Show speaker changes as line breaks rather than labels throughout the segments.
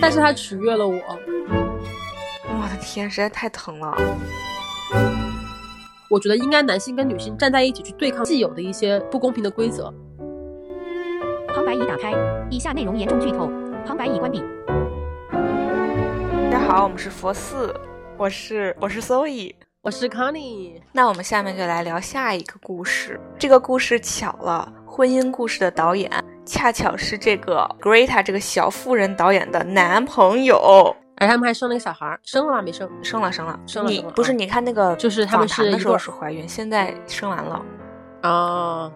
但是他取悦了我。
我的天，实在太疼了。
我觉得应该男性跟女性站在一起去对抗既有的一些不公平的规则。
旁白已打开，以下内容严重剧透，旁白已关闭。
大家好，我们是佛寺，我是我是 Zoe，
我是 Connie。
那我们下面就来聊下一个故事。这个故事巧了，婚姻故事的导演恰巧是这个 Greta 这个小妇人导演的男朋友。
而他们还生了一个小孩儿，生了吗？没生，
生了，生了，
生了。
你不是？你看那个，
就是他们是
的时候是怀孕，现在生完了。
啊，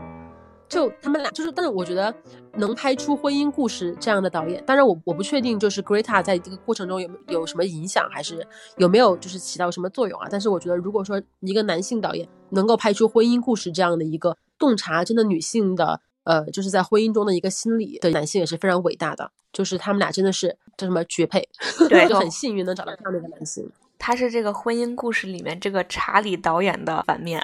就他们俩，就是，但是我觉得能拍出婚姻故事这样的导演，当然我我不确定，就是 Greta 在这个过程中有有什么影响，还是有没有就是起到什么作用啊？但是我觉得，如果说一个男性导演能够拍出婚姻故事这样的一个洞察真的女性的。呃，就是在婚姻中的一个心理的男性也是非常伟大的，就是他们俩真的是叫什么绝配，
对，
就很幸运能找到这样的一个男性。
他是这个婚姻故事里面这个查理导演的反面。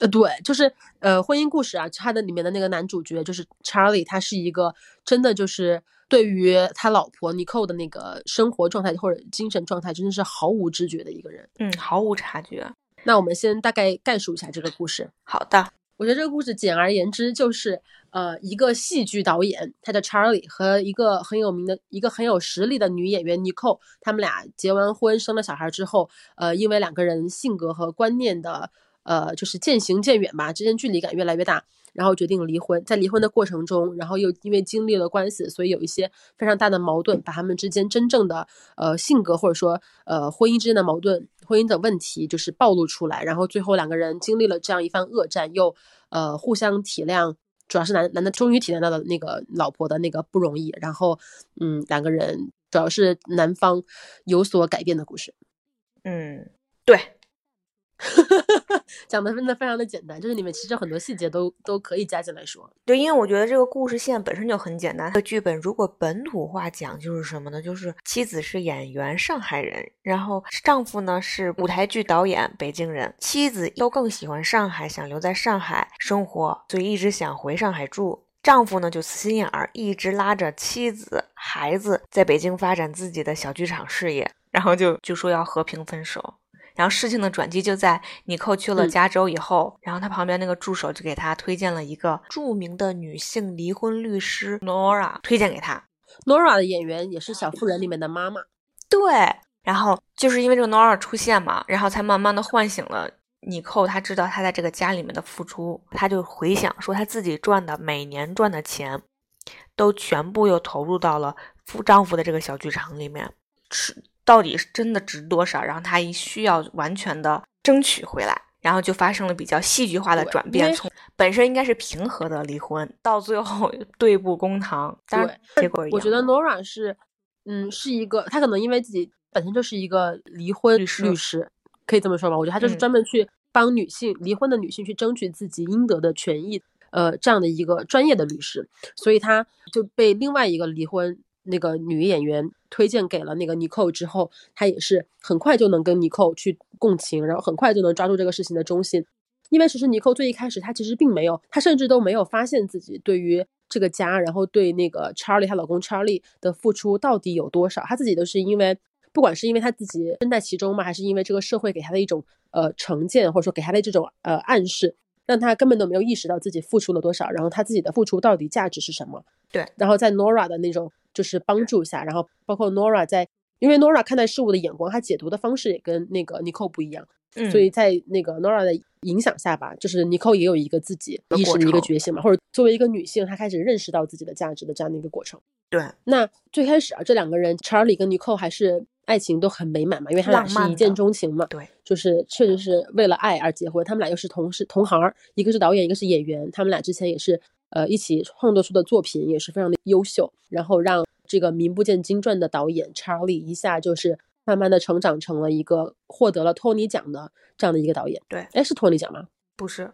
呃，对，就是呃，婚姻故事啊，他的里面的那个男主角就是查理，他是一个真的就是对于他老婆尼寇的那个生活状态或者精神状态，真的是毫无知觉的一个人，
嗯，毫无察觉。
那我们先大概概述一下这个故事。
好的。
我觉得这个故事简而言之就是，呃，一个戏剧导演，他叫 Charlie，和一个很有名的、一个很有实力的女演员 Nicole，他们俩结完婚、生了小孩之后，呃，因为两个人性格和观念的，呃，就是渐行渐远吧，之间距离感越来越大，然后决定离婚。在离婚的过程中，然后又因为经历了官司，所以有一些非常大的矛盾，把他们之间真正的，呃，性格或者说，呃，婚姻之间的矛盾。婚姻的问题就是暴露出来，然后最后两个人经历了这样一番恶战，又呃互相体谅，主要是男男的终于体谅到了那个老婆的那个不容易，然后嗯两个人主要是男方有所改变的故事，
嗯对。
讲的真的非常的简单，就是你们其实很多细节都都可以加进来说。
对，因为我觉得这个故事线本身就很简单。这个剧本如果本土化讲，就是什么呢？就是妻子是演员，上海人，然后丈夫呢是舞台剧导演，北京人。妻子都更喜欢上海，想留在上海生活，所以一直想回上海住。丈夫呢就死心眼儿，一直拉着妻子、孩子在北京发展自己的小剧场事业，然后就就说要和平分手。然后事情的转机就在尼寇去了加州以后，然后他旁边那个助手就给他推荐了一个著名的女性离婚律师 Nora，推荐给他。
Nora 的演员也是《小妇人》里面的妈妈。
对，然后就是因为这个 Nora 出现嘛，然后才慢慢的唤醒了尼寇，他知道他在这个家里面的付出，他就回想说他自己赚的每年赚的钱，都全部又投入到了夫丈夫的这个小剧场里面吃。到底是真的值多少？然后他一需要完全的争取回来，然后就发生了比较戏剧化的转变，从本身应该是平和的离婚，到最后 对簿公堂。
对，
结果
我觉得 Nora 是，嗯，是一个，他可能因为自己本身就是一个离婚律师，律师可以这么说吧？我觉得他就是专门去帮女性离婚的女性去争取自己应得的权益，呃，这样的一个专业的律师，所以他就被另外一个离婚。那个女演员推荐给了那个尼寇之后，她也是很快就能跟尼寇去共情，然后很快就能抓住这个事情的中心。因为其实尼寇最一开始，她其实并没有，她甚至都没有发现自己对于这个家，然后对那个 Charlie 她老公 Charlie 的付出到底有多少。她自己都是因为，不管是因为她自己身在其中嘛，还是因为这个社会给她的一种呃成见，或者说给她的这种呃暗示。让他根本都没有意识到自己付出了多少，然后他自己的付出到底价值是什么？
对。
然后在 Nora 的那种就是帮助下，然后包括 Nora 在，因为 Nora 看待事物的眼光，他解读的方式也跟那个 Nicole 不一样，
嗯。
所以在那个 Nora 的影响下吧，就是 Nicole 也有一个自己意识的一个觉醒嘛，或者作为一个女性，她开始认识到自己的价值的这样的一个过程。
对。
那最开始啊，这两个人 Charlie 跟 Nicole 还是。爱情都很美满嘛，因为他俩是一见钟情嘛，
对，
就是确实是为了爱而结婚。他们俩又是同事同行，一个是导演，一个是演员。他们俩之前也是呃一起创作出的作品也是非常的优秀，然后让这个名不见经传的导演查理一下就是慢慢的成长成了一个获得了托尼奖的这样的一个导演。
对，
哎，是托尼奖吗？
不是，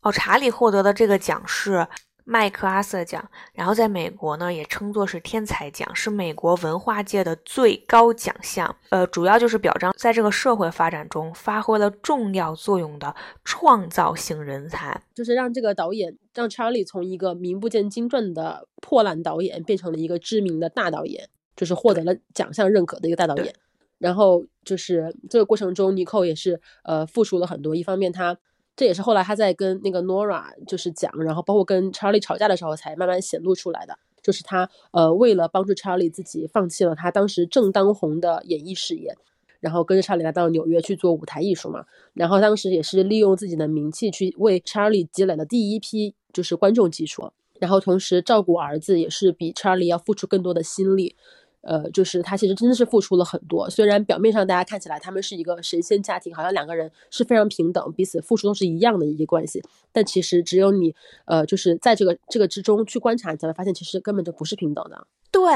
哦，查理获得的这个奖是。麦克阿瑟奖，然后在美国呢也称作是天才奖，是美国文化界的最高奖项。呃，主要就是表彰在这个社会发展中发挥了重要作用的创造性人才，
就是让这个导演让查理从一个名不见经传的破烂导演变成了一个知名的大导演。就是获得了奖项认可的一个大导演。然后就是这个过程中，尼寇也是呃付出了很多。一方面，他这也是后来他在跟那个 Nora 就是讲，然后包括跟 Charlie 吵架的时候才慢慢显露出来的。就是他呃为了帮助 Charlie 自己放弃了他当时正当红的演艺事业，然后跟着 Charlie 来到纽约去做舞台艺术嘛。然后当时也是利用自己的名气去为 Charlie 积累了第一批就是观众基础，然后同时照顾儿子也是比 Charlie 要付出更多的心力。呃，就是他其实真的是付出了很多。虽然表面上大家看起来他们是一个神仙家庭，好像两个人是非常平等，彼此付出都是一样的一个关系，但其实只有你，呃，就是在这个这个之中去观察，你才会发现其实根本就不是平等的。
对，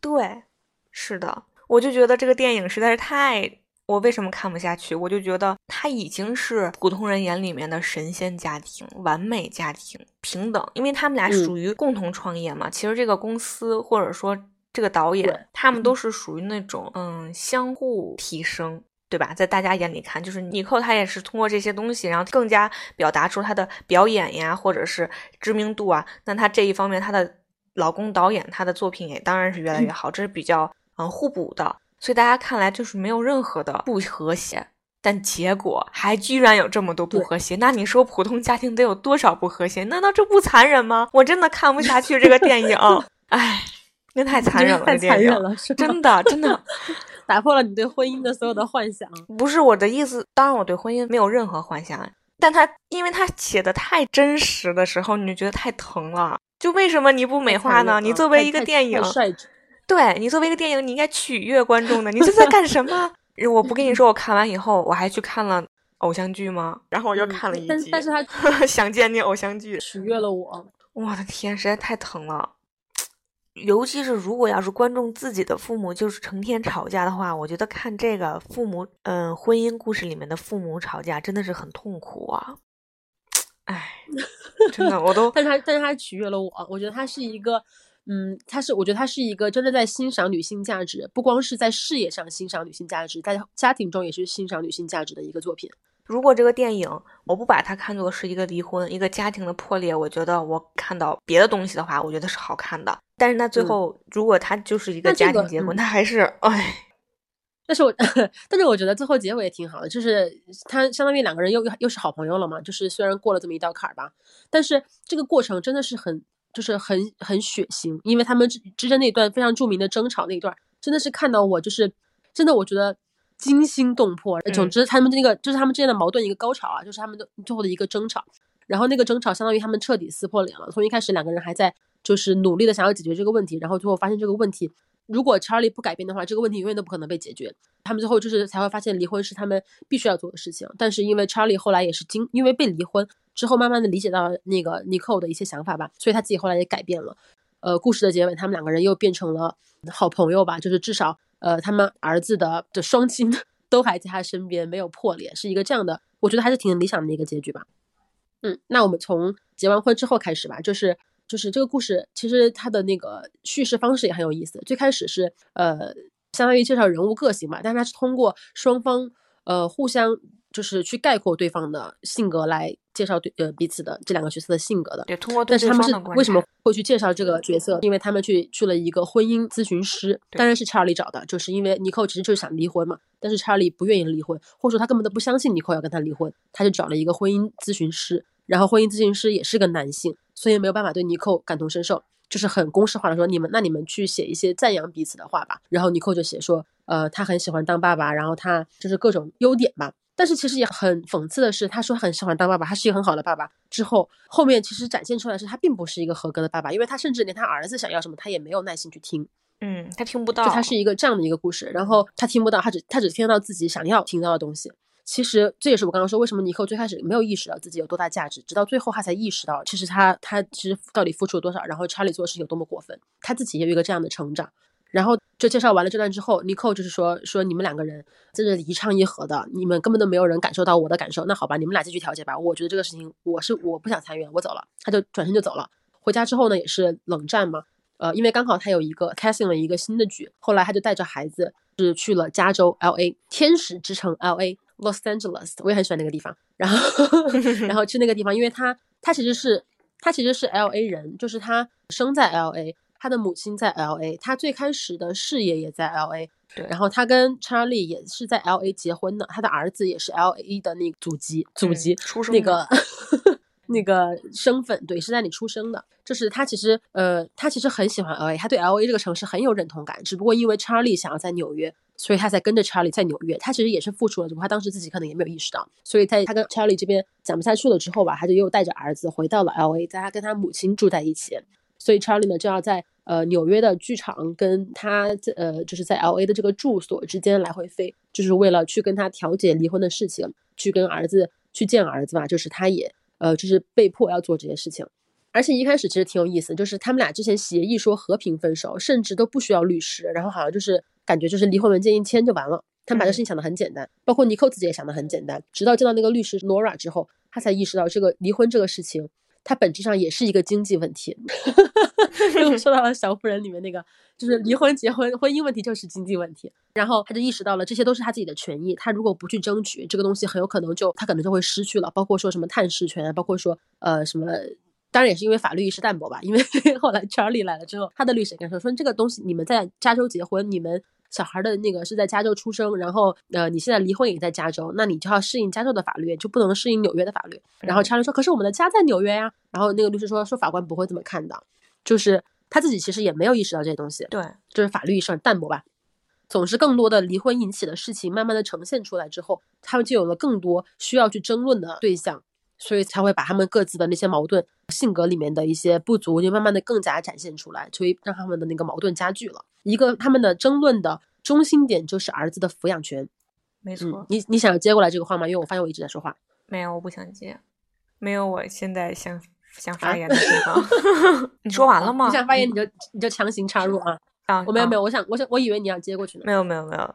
对，是的，我就觉得这个电影实在是太……我为什么看不下去？我就觉得他已经是普通人眼里面的神仙家庭、完美家庭、平等，因为他们俩属于共同创业嘛。其实这个公司或者说。这个导演，他们都是属于那种，嗯，相互提升，对吧？在大家眼里看，就是尼寇他也是通过这些东西，然后更加表达出他的表演呀，或者是知名度啊。那他这一方面，他的老公导演他的作品也当然是越来越好，这是比较嗯互补的。所以大家看来就是没有任何的不和谐，但结果还居然有这么多不和谐。那你说普通家庭得有多少不和谐？难道这不残忍吗？我真的看不下去这个电影，唉。那太残忍了，
太残忍了，是
真的，真的
打破了你对婚姻的所有的幻想。
不是我的意思，当然我对婚姻没有任何幻想，但他因为他写的太真实的时候，你就觉得太疼了。就为什么你不美化呢？你作为一个电影，对你作为一个电影，你应该取悦观众的。你这在干什么？我不跟你说，我看完以后我还去看了偶像剧吗？然后我又看了一
集，但是他
想见你偶像剧，
取悦了我。
我的天，实在太疼了。尤其是如果要是观众自己的父母就是成天吵架的话，我觉得看这个父母，嗯，婚姻故事里面的父母吵架真的是很痛苦啊！哎，真的，我都，
但是他，但是他取悦了我。我觉得他是一个，嗯，他是，我觉得他是一个真的在欣赏女性价值，不光是在事业上欣赏女性价值，在家庭中也是欣赏女性价值的一个作品。
如果这个电影我不把它看作是一个离婚、一个家庭的破裂，我觉得我看到别的东西的话，我觉得是好看的。但是那最后，如果他就是一个家庭结婚，他还是哎。
但是我，但是我觉得最后结尾也挺好的，就是他相当于两个人又又是好朋友了嘛。就是虽然过了这么一道坎儿吧，但是这个过程真的是很，就是很很血腥，因为他们之之间那段非常著名的争吵那一段，真的是看到我就是真的，我觉得。惊心动魄。总之，他们那个就是他们之间的矛盾一个高潮啊，就是他们的最后的一个争吵。然后那个争吵相当于他们彻底撕破脸了。从一开始两个人还在就是努力的想要解决这个问题，然后最后发现这个问题，如果 Charlie 不改变的话，这个问题永远都不可能被解决。他们最后就是才会发现离婚是他们必须要做的事情。但是因为 Charlie 后来也是经因为被离婚之后，慢慢的理解到那个 Nicole 的一些想法吧，所以他自己后来也改变了。呃，故事的结尾，他们两个人又变成了好朋友吧，就是至少。呃，他们儿子的的双亲 都还在他身边，没有破裂，是一个这样的，我觉得还是挺理想的一个结局吧。嗯，那我们从结完婚之后开始吧，就是就是这个故事，其实它的那个叙事方式也很有意思。最开始是呃，相当于介绍人物个性嘛，但是它是通过双方呃互相。就是去概括对方的性格来介绍对呃彼此的这两个角色的性格的，
对，通过
但是他们是为什么会去介绍这个角色？因为他们去去了一个婚姻咨询师，当然是查理找的，就是因为尼寇其实就是想离婚嘛，但是查理不愿意离婚，或者说他根本都不相信尼寇要跟他离婚，他就找了一个婚姻咨询师，然后婚姻咨询师也是个男性，所以没有办法对尼寇感同身受，就是很公式化的说你们那你们去写一些赞扬彼此的话吧，然后尼寇就写说呃他很喜欢当爸爸，然后他就是各种优点吧。但是其实也很讽刺的是，他说很喜欢当爸爸，他是一个很好的爸爸。之后后面其实展现出来是他并不是一个合格的爸爸，因为他甚至连他儿子想要什么，他也没有耐心去听。
嗯，他听不到。
就他是一个这样的一个故事，然后他听不到，他只他只听到自己想要听到的东西。其实这也是我刚刚说为什么尼克最开始没有意识到自己有多大价值，直到最后他才意识到，其实他他其实到底付出了多少，然后查理做的事情有多么过分，他自己也有一个这样的成长。然后就介绍完了这段之后，，Nicole 就是说说你们两个人在这一唱一和的，你们根本都没有人感受到我的感受。那好吧，你们俩继续调解吧。我觉得这个事情我是我不想参与，我走了。他就转身就走了。回家之后呢，也是冷战嘛。呃，因为刚好他有一个 casting 了一个新的剧，后来他就带着孩子是去了加州 L A 天使之城 L A Los Angeles，我也很喜欢那个地方。然后 然后去那个地方，因为他他其实是他其实是 L A 人，就是他生在 L A。他的母亲在 L A，他最开始的事业也在 L A，
对
然后他跟 Charlie 也是在 L A 结婚的，他的儿子也是 L A 的那个祖籍，祖
嗯
籍、
出生的
那个那个身份，对，是在你出生的。就是他其实呃，他其实很喜欢 L A，他对 L A 这个城市很有认同感，只不过因为 Charlie 想要在纽约，所以他才跟着 Charlie 在纽约。他其实也是付出了，只不过他当时自己可能也没有意识到。所以在他跟 Charlie 这边讲不下去了之后吧，他就又带着儿子回到了 L A，在他跟他母亲住在一起。所以 Charlie 呢就要在呃纽约的剧场跟他在呃就是在 L A 的这个住所之间来回飞，就是为了去跟他调解离婚的事情，去跟儿子去见儿子吧，就是他也呃就是被迫要做这些事情。而且一开始其实挺有意思，就是他们俩之前协议说和平分手，甚至都不需要律师，然后好像就是感觉就是离婚文件一签就完了。他们把这事情想得很简单，包括尼寇自己也想得很简单。直到见到那个律师 Nora 之后，他才意识到这个离婚这个事情，它本质上也是一个经济问题。又说到了《小妇人》里面那个，就是离婚、结婚、婚姻问题就是经济问题。然后他就意识到了这些都是他自己的权益，他如果不去争取这个东西，很有可能就他可能就会失去了，包括说什么探视权，包括说呃什么。当然也是因为法律意识淡薄吧，因为 后来 Charlie 来了之后，他的律师也跟他说说这个东西你们在加州结婚，你们小孩的那个是在加州出生，然后呃你现在离婚也在加州，那你就要适应加州的法律，就不能适应纽约的法律。然后 Charlie 说，可是我们的家在纽约呀。然后那个律师说说法官不会这么看的，就是他自己其实也没有意识到这些东西，
对，
就是法律意识很淡薄吧。总是更多的离婚引起的事情慢慢的呈现出来之后，他们就有了更多需要去争论的对象，所以才会把他们各自的那些矛盾、性格里面的一些不足，就慢慢的更加展现出来，所以让他们的那个矛盾加剧了。一个他们的争论的中心点就是儿子的抚养权。
没错。
嗯，你你想接过来这个话吗？因为我发现我一直在说话。
没有，我不想接，没有我现在想想
啊
发言的地方。你说完了吗？
你想发言你就你就强行插入啊！
啊，
我没有没有，我想我想我以为你要接过去呢。
没有没有没有，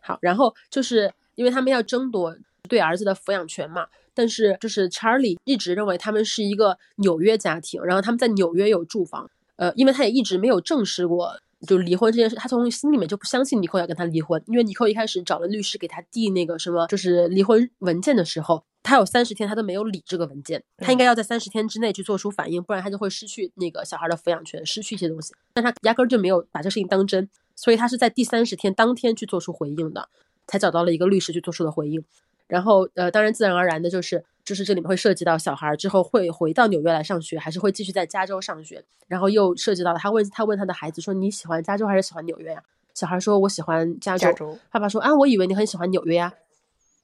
好，然后就是因为他们要争夺对儿子的抚养权嘛，但是就是 Charlie 一直认为他们是一个纽约家庭，然后他们在纽约有住房，呃，因为他也一直没有证实过就离婚这件事，他从心里面就不相信尼寇要跟他离婚，因为尼寇一开始找了律师给他递那个什么就是离婚文件的时候，他有三十天他都没有理这个文件，他应该要在三十天之内去做出反应，不然他就会失去那个小孩的抚养权，失去一些东西，但他压根儿就没有把这事情当真，所以他是在第三十天当天去做出回应的。才找到了一个律师去做出的回应，然后呃，当然自然而然的就是就是这里面会涉及到小孩之后会回到纽约来上学，还是会继续在加州上学，然后又涉及到了他问他问他的孩子说你喜欢加州还是喜欢纽约呀、小孩说我喜欢加州，
加州。
爸爸说啊我以为你很喜欢纽约呀、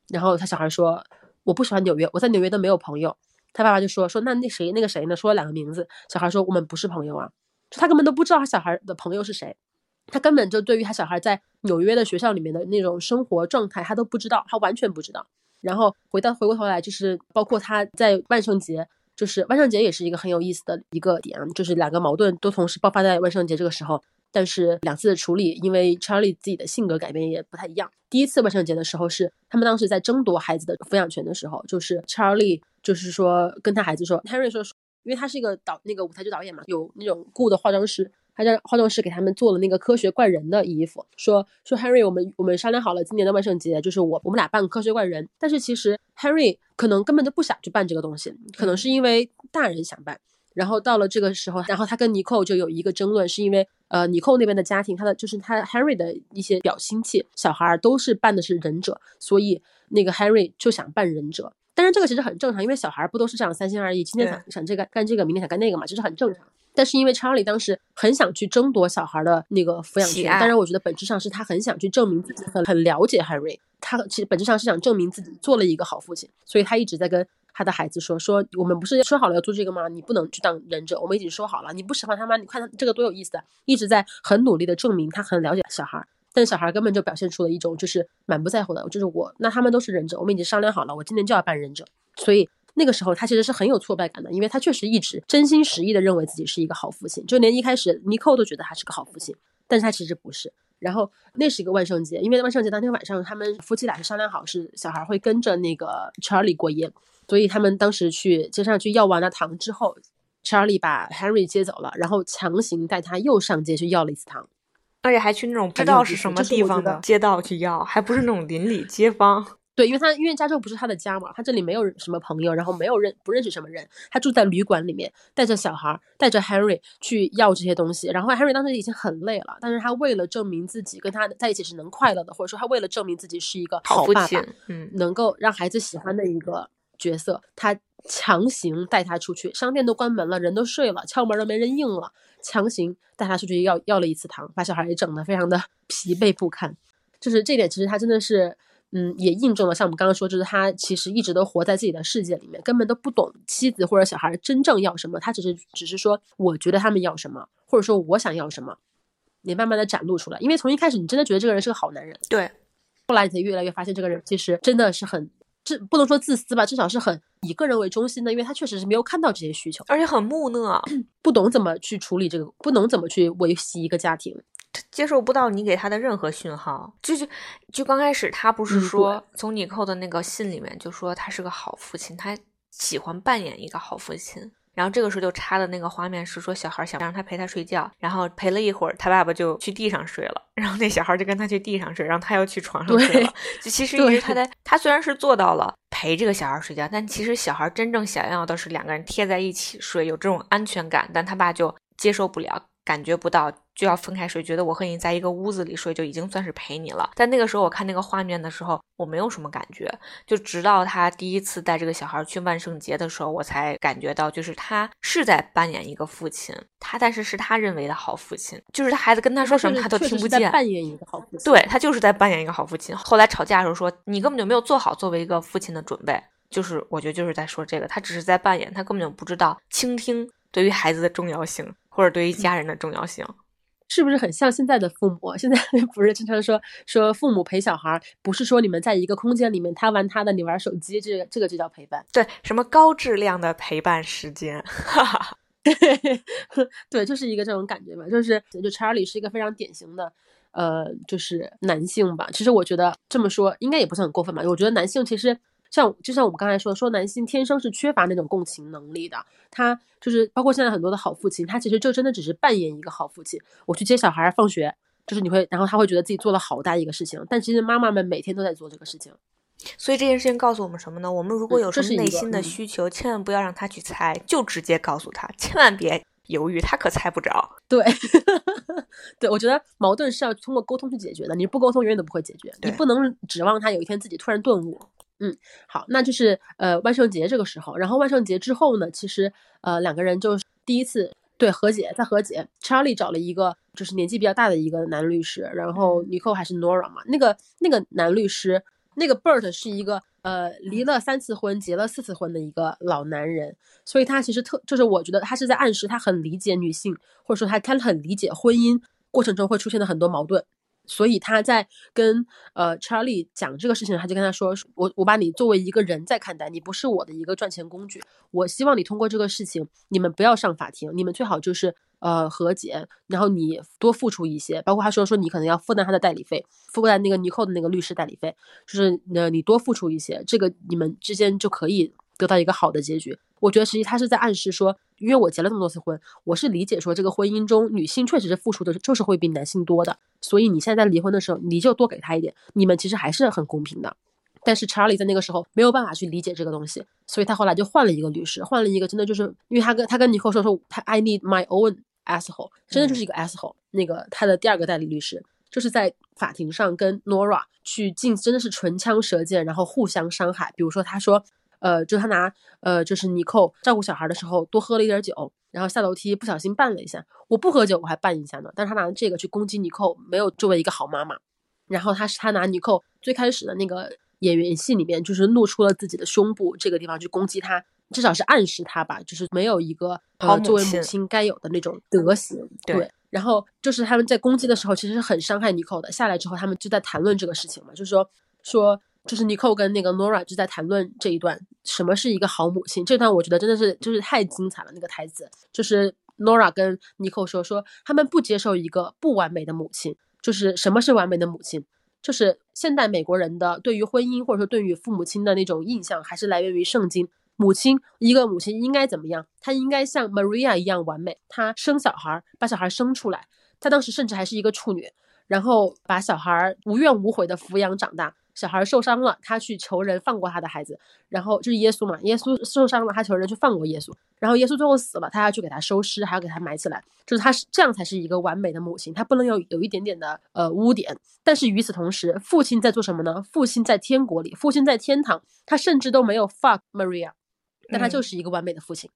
然后他小孩说我不喜欢纽约，我在纽约都没有朋友，他爸爸就说说那那谁那个谁呢？说了两个名字，小孩说我们不是朋友啊，就他根本都不知道他小孩的朋友是谁。他根本就对于他小孩在纽约的学校里面的那种生活状态，他都不知道，他完全不知道。然后回到回过头来，就是包括他在万圣节，就是万圣节也是一个很有意思的一个点，就是两个矛盾都同时爆发在万圣节这个时候，但是两次的处理，因为 Charlie 自己的性格改变也不太一样。第一次万圣节的时候是他们当时在争夺孩子的抚养权的时候，就是 Charlie 就是说跟他孩子说，Henry 说，因为他是一个导那个舞台剧导演嘛，有那种雇的化妆师。他让化妆师给他们做了那个科学怪人的衣服，说说 Harry，我们我们商量好了，今年的万圣节就是我我们俩扮科学怪人。但是其实 Harry 可能根本就不想去办这个东西，可能是因为大人想办。然后到了这个时候，然后他跟尼寇就有一个争论，是因为呃尼寇那边的家庭，他的就是他 Harry 的一些表亲戚小孩儿都是扮的是忍者，所以那个 Harry 就想扮忍者。但是这个其实很正常，因为小孩儿不都是这样三心二意，今天想想这个干这个，明天想干那个嘛，这是很正常。但是因为查理当时很想去争夺小孩的那个抚养权，当然我觉得本质上是他很想去证明自己很很了解 Harry，他其实本质上是想证明自己做了一个好父亲，所以他一直在跟他的孩子说说我们不是说好了要做这个吗？你不能去当忍者，我们已经说好了，你不喜欢他吗？你看他这个多有意思啊！一直在很努力的证明他很了解小孩。但小孩根本就表现出了一种就是满不在乎的，就是我那他们都是忍者，我们已经商量好了，我今年就要扮忍者，所以那个时候他其实是很有挫败感的，因为他确实一直真心实意的认为自己是一个好父亲，就连一开始尼寇都觉得他是个好父亲，但是他其实不是。然后那是一个万圣节，因为万圣节当天晚上他们夫妻俩是商量好是小孩会跟着那个 Charlie 过夜，所以他们当时去街上去要完了糖之后，Charlie 把 Henry 接走了，然后强行带他又上街去要了一次糖。
而且还去那种不知道是什么地方的街道去要，还不是那种邻里街坊。
对，因为他因为加州不是他的家嘛，他这里没有什么朋友，然后没有认不认识什么人，他住在旅馆里面，带着小孩，带着 Henry 去要这些东西。然后 Henry 当时已经很累了，但是他为了证明自己跟他在一起是能快乐的，或者说他为了证明自己是一个好爸爸，
嗯，
能够让孩子喜欢的一个角色，他强行带他出去，商店都关门了，人都睡了，敲门都没人应了，强行带他出去要要了一次糖，把小孩也整得非常的疲惫不堪。就是这点，其实他真的是。嗯，也印证了像我们刚刚说，就是他其实一直都活在自己的世界里面，根本都不懂妻子或者小孩真正要什么。他只是只是说，我觉得他们要什么，或者说我想要什么，你慢慢的展露出来。因为从一开始你真的觉得这个人是个好男人，
对，
后来你才越来越发现这个人其实真的是很，这不能说自私吧，至少是很以个人为中心的，因为他确实是没有看到这些需求，
而且很木讷，
不懂怎么去处理这个，不懂怎么去维系一个家庭。
接受不到你给他的任何讯号，就就就刚开始他不是说从你扣的那个信里面就说他是个好父亲，他喜欢扮演一个好父亲。然后这个时候就插的那个画面是说小孩想让他陪他睡觉，然后陪了一会儿，他爸爸就去地上睡了，然后那小孩就跟他去地上睡，然后他又去床上睡了。就其 实一直他在他虽然是做到了陪这个小孩睡觉，但其实小孩真正想要的是两个人贴在一起睡，有这种安全感，但他爸就接受不了。感觉不到就要分开睡，觉得我和你在一个屋子里睡就已经算是陪你了。但那个时候我看那个画面的时候，我没有什么感觉。就直到他第一次带这个小孩去万圣节的时候，我才感觉到，就是他是在扮演一个父亲，他但是是他认为的好父亲，就是他孩子跟他说什么他都听不见。
扮演一个好父亲，
对他就是在扮演一个好父亲。后来吵架的时候说你根本就没有做好作为一个父亲的准备，就是我觉得就是在说这个，他只是在扮演，他根本就不知道倾听对于孩子的重要性。或者对于家人的重要性，
是不是很像现在的父母？现在不是经常说说父母陪小孩，不是说你们在一个空间里面，他玩他的，你玩手机，这个这个就叫陪伴。
对，什么高质量的陪伴时间，哈哈，
对，就是一个这种感觉吧。就是就查理是一个非常典型的，呃，就是男性吧。其实我觉得这么说应该也不是很过分吧。我觉得男性其实。像就像我们刚才说，说男性天生是缺乏那种共情能力的，他就是包括现在很多的好父亲，他其实就真的只是扮演一个好父亲。我去接小孩放学，就是你会，然后他会觉得自己做了好大一个事情，但其实妈妈们每天都在做这个事情。
所以这件事情告诉我们什么呢？我们如果有什么内心的需求，千万不要让他去猜，就直接告诉他，千万别犹豫，他可猜不着。
对，对，我觉得矛盾是要通过沟通去解决的，你不沟通永远都不会解决，你不能指望他有一天自己突然顿悟。嗯，好，那就是呃万圣节这个时候，然后万圣节之后呢，其实呃两个人就是第一次对和解，在和解，Charlie 找了一个就是年纪比较大的一个男律师，然后 Nicole 还是 Nora 嘛，那个那个男律师，那个 Bert 是一个呃离了三次婚，结了四次婚的一个老男人，所以他其实特就是我觉得他是在暗示他很理解女性，或者说他他很理解婚姻过程中会出现的很多矛盾。所以他在跟呃 Charlie 讲这个事情，他就跟他说：“我我把你作为一个人在看待，你不是我的一个赚钱工具。我希望你通过这个事情，你们不要上法庭，你们最好就是呃和解，然后你多付出一些。包括他说说你可能要负担他的代理费，负担那个尼寇的那个律师代理费，就是呃你多付出一些，这个你们之间就可以得到一个好的结局。我觉得实际他是在暗示说。”因为我结了这么多次婚，我是理解说这个婚姻中女性确实是付出的，就是会比男性多的。所以你现在离婚的时候，你就多给他一点，你们其实还是很公平的。但是查理在那个时候没有办法去理解这个东西，所以他后来就换了一个律师，换了一个真的就是，因为他跟他跟尼克说说他 I need my own asshole，真的就是一个 asshole。那个他的第二个代理律师就是在法庭上跟 Nora 去进，真的是唇枪舌剑，然后互相伤害。比如说他说。呃，就他拿呃，就是尼寇照顾小孩的时候多喝了一点酒，然后下楼梯不小心绊了一下。我不喝酒我还绊一下呢，但是他拿这个去攻击尼寇，没有作为一个好妈妈。然后他是他拿尼寇最开始的那个演员戏里面，就是露出了自己的胸部这个地方去攻击他，至少是暗示他吧，就是没有一个呃作为母亲该有的那种德行。对。然后就是他们在攻击的时候，其实是很伤害尼寇的。下来之后，他们就在谈论这个事情嘛，就是说说。就是尼寇跟那个 Nora 就在谈论这一段，什么是一个好母亲？这段我觉得真的是就是太精彩了。那个台词就是 Nora 跟尼寇说说，他们不接受一个不完美的母亲。就是什么是完美的母亲？就是现代美国人的对于婚姻或者说对于父母亲的那种印象，还是来源于圣经。母亲一个母亲应该怎么样？她应该像 Maria 一样完美。她生小孩，把小孩生出来。她当时甚至还是一个处女，然后把小孩无怨无悔的抚养长大。小孩受伤了，他去求人放过他的孩子，然后就是耶稣嘛，耶稣受伤了，他求人去放过耶稣，然后耶稣最后死了，他要去给他收尸，还要给他埋起来，就是他是这样才是一个完美的母亲，他不能有有一点点的呃污点。但是与此同时，父亲在做什么呢？父亲在天国里，父亲在天堂，他甚至都没有 fuck Maria，但他就是一个完美的父亲，